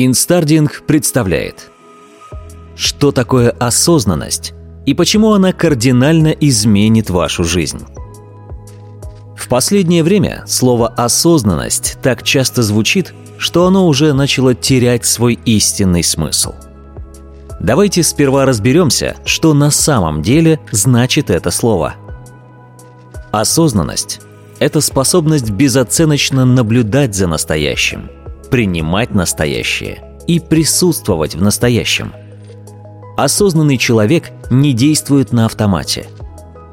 Инстардинг представляет Что такое осознанность и почему она кардинально изменит вашу жизнь? В последнее время слово «осознанность» так часто звучит, что оно уже начало терять свой истинный смысл. Давайте сперва разберемся, что на самом деле значит это слово. Осознанность – это способность безоценочно наблюдать за настоящим – принимать настоящее и присутствовать в настоящем. Осознанный человек не действует на автомате.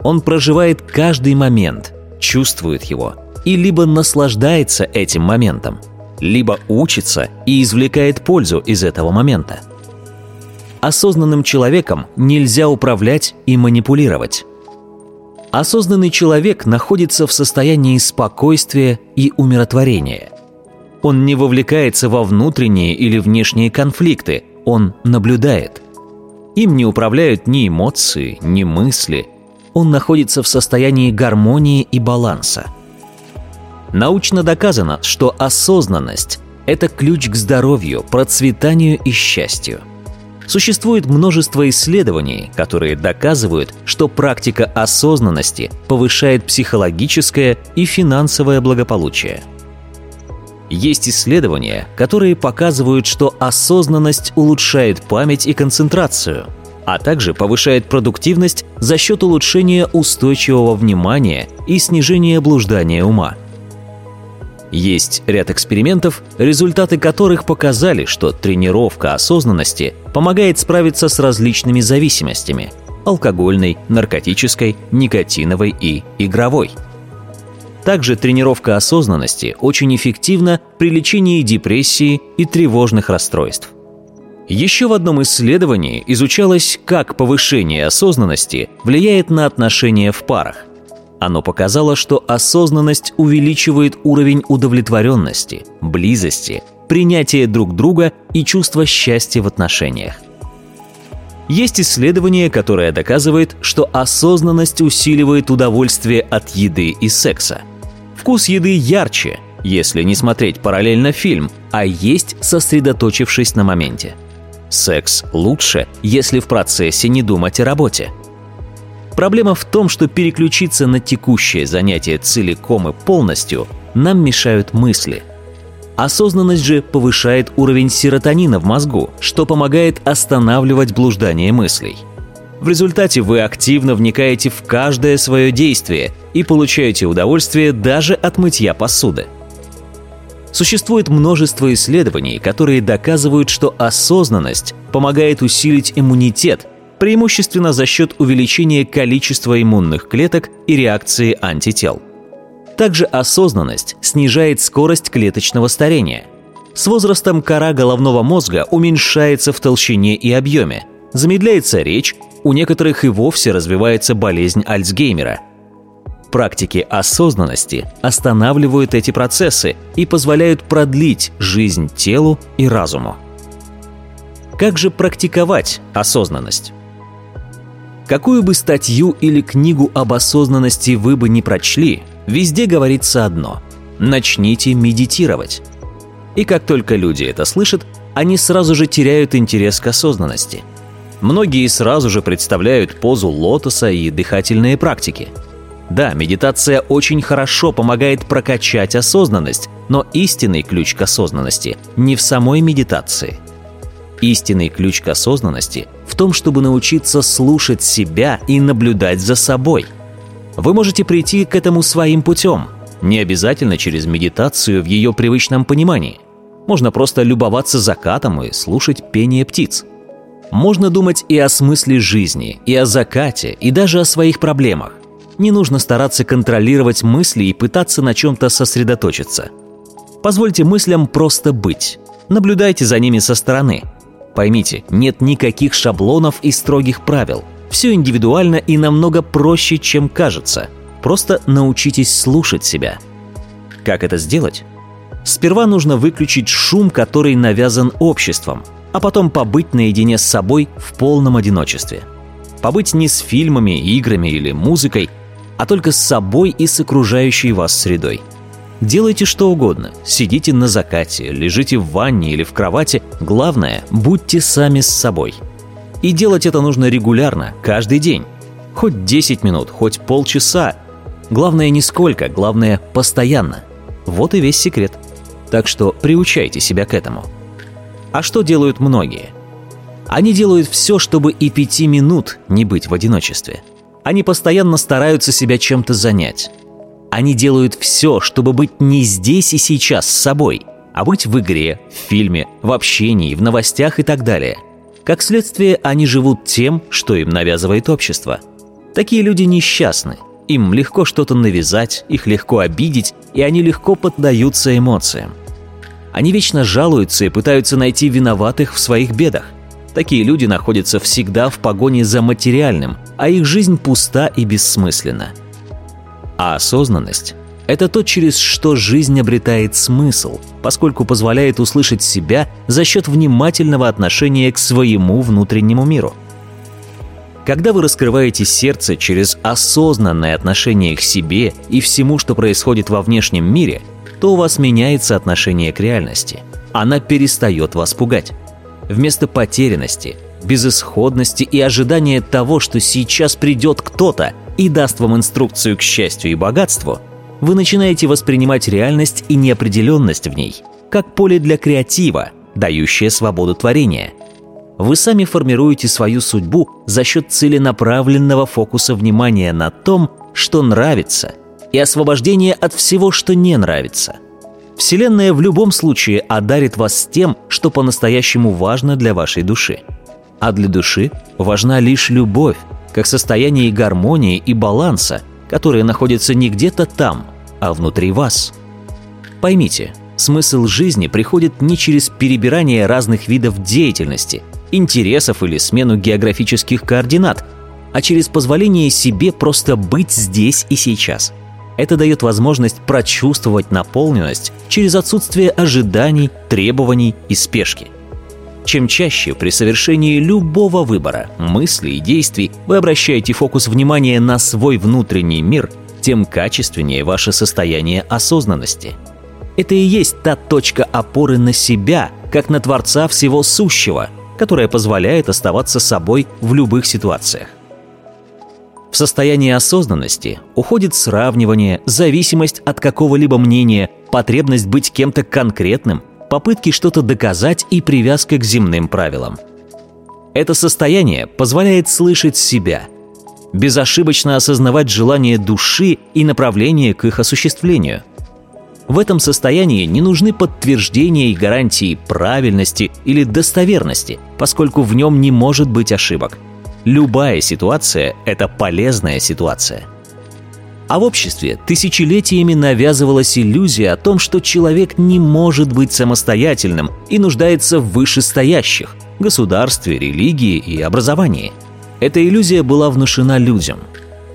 Он проживает каждый момент, чувствует его и либо наслаждается этим моментом, либо учится и извлекает пользу из этого момента. Осознанным человеком нельзя управлять и манипулировать. Осознанный человек находится в состоянии спокойствия и умиротворения. Он не вовлекается во внутренние или внешние конфликты, он наблюдает. Им не управляют ни эмоции, ни мысли. Он находится в состоянии гармонии и баланса. Научно доказано, что осознанность – это ключ к здоровью, процветанию и счастью. Существует множество исследований, которые доказывают, что практика осознанности повышает психологическое и финансовое благополучие – есть исследования, которые показывают, что осознанность улучшает память и концентрацию, а также повышает продуктивность за счет улучшения устойчивого внимания и снижения блуждания ума. Есть ряд экспериментов, результаты которых показали, что тренировка осознанности помогает справиться с различными зависимостями – алкогольной, наркотической, никотиновой и игровой – также тренировка осознанности очень эффективна при лечении депрессии и тревожных расстройств. Еще в одном исследовании изучалось, как повышение осознанности влияет на отношения в парах. Оно показало, что осознанность увеличивает уровень удовлетворенности, близости, принятия друг друга и чувства счастья в отношениях. Есть исследование, которое доказывает, что осознанность усиливает удовольствие от еды и секса – Вкус еды ярче, если не смотреть параллельно фильм, а есть сосредоточившись на моменте. Секс лучше, если в процессе не думать о работе. Проблема в том, что переключиться на текущее занятие целиком и полностью нам мешают мысли. Осознанность же повышает уровень серотонина в мозгу, что помогает останавливать блуждание мыслей – в результате вы активно вникаете в каждое свое действие и получаете удовольствие даже от мытья посуды. Существует множество исследований, которые доказывают, что осознанность помогает усилить иммунитет, преимущественно за счет увеличения количества иммунных клеток и реакции антител. Также осознанность снижает скорость клеточного старения. С возрастом кора головного мозга уменьшается в толщине и объеме, замедляется речь, у некоторых и вовсе развивается болезнь Альцгеймера. Практики осознанности останавливают эти процессы и позволяют продлить жизнь телу и разуму. Как же практиковать осознанность? Какую бы статью или книгу об осознанности вы бы не прочли, везде говорится одно – начните медитировать. И как только люди это слышат, они сразу же теряют интерес к осознанности – Многие сразу же представляют позу лотоса и дыхательные практики. Да, медитация очень хорошо помогает прокачать осознанность, но истинный ключ к осознанности не в самой медитации. Истинный ключ к осознанности в том, чтобы научиться слушать себя и наблюдать за собой. Вы можете прийти к этому своим путем, не обязательно через медитацию в ее привычном понимании. Можно просто любоваться закатом и слушать пение птиц – можно думать и о смысле жизни, и о закате, и даже о своих проблемах. Не нужно стараться контролировать мысли и пытаться на чем-то сосредоточиться. Позвольте мыслям просто быть. Наблюдайте за ними со стороны. Поймите, нет никаких шаблонов и строгих правил. Все индивидуально и намного проще, чем кажется. Просто научитесь слушать себя. Как это сделать? Сперва нужно выключить шум, который навязан обществом – а потом побыть наедине с собой в полном одиночестве. Побыть не с фильмами, играми или музыкой, а только с собой и с окружающей вас средой. Делайте что угодно. Сидите на закате, лежите в ванне или в кровати. Главное, будьте сами с собой. И делать это нужно регулярно, каждый день. Хоть 10 минут, хоть полчаса. Главное не сколько, главное постоянно. Вот и весь секрет. Так что приучайте себя к этому. А что делают многие? Они делают все, чтобы и пяти минут не быть в одиночестве. Они постоянно стараются себя чем-то занять. Они делают все, чтобы быть не здесь и сейчас с собой, а быть в игре, в фильме, в общении, в новостях и так далее. Как следствие, они живут тем, что им навязывает общество. Такие люди несчастны. Им легко что-то навязать, их легко обидеть, и они легко поддаются эмоциям. Они вечно жалуются и пытаются найти виноватых в своих бедах. Такие люди находятся всегда в погоне за материальным, а их жизнь пуста и бессмысленна. А осознанность – это то, через что жизнь обретает смысл, поскольку позволяет услышать себя за счет внимательного отношения к своему внутреннему миру. Когда вы раскрываете сердце через осознанное отношение к себе и всему, что происходит во внешнем мире, то у вас меняется отношение к реальности. Она перестает вас пугать. Вместо потерянности, безысходности и ожидания того, что сейчас придет кто-то – и даст вам инструкцию к счастью и богатству, вы начинаете воспринимать реальность и неопределенность в ней как поле для креатива, дающее свободу творения. Вы сами формируете свою судьбу за счет целенаправленного фокуса внимания на том, что нравится, и освобождения от всего, что не нравится. Вселенная в любом случае одарит вас тем, что по-настоящему важно для вашей души. А для души важна лишь любовь, как состояние гармонии и баланса, которые находятся не где-то там, а внутри вас. Поймите, смысл жизни приходит не через перебирание разных видов деятельности, интересов или смену географических координат, а через позволение себе просто быть здесь и сейчас. Это дает возможность прочувствовать наполненность через отсутствие ожиданий, требований и спешки. Чем чаще при совершении любого выбора, мысли и действий вы обращаете фокус внимания на свой внутренний мир, тем качественнее ваше состояние осознанности. Это и есть та точка опоры на себя, как на Творца всего сущего, которая позволяет оставаться собой в любых ситуациях. В состоянии осознанности уходит сравнивание, зависимость от какого-либо мнения, потребность быть кем-то конкретным – попытки что-то доказать и привязка к земным правилам. Это состояние позволяет слышать себя, безошибочно осознавать желание души и направление к их осуществлению. В этом состоянии не нужны подтверждения и гарантии правильности или достоверности, поскольку в нем не может быть ошибок. Любая ситуация – это полезная ситуация – а в обществе тысячелетиями навязывалась иллюзия о том, что человек не может быть самостоятельным и нуждается в вышестоящих – государстве, религии и образовании. Эта иллюзия была внушена людям.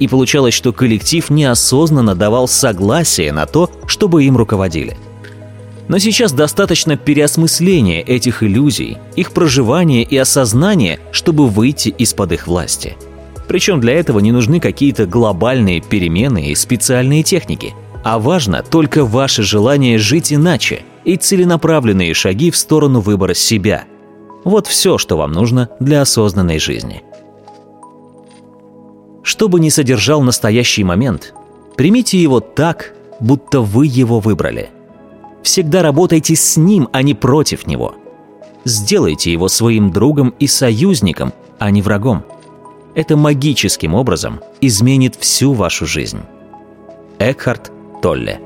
И получалось, что коллектив неосознанно давал согласие на то, чтобы им руководили. Но сейчас достаточно переосмысления этих иллюзий, их проживания и осознания, чтобы выйти из-под их власти – причем для этого не нужны какие-то глобальные перемены и специальные техники. А важно только ваше желание жить иначе и целенаправленные шаги в сторону выбора себя. Вот все, что вам нужно для осознанной жизни. Что бы ни содержал настоящий момент, примите его так, будто вы его выбрали. Всегда работайте с ним, а не против него. Сделайте его своим другом и союзником, а не врагом – это магическим образом изменит всю вашу жизнь. Экхарт Толле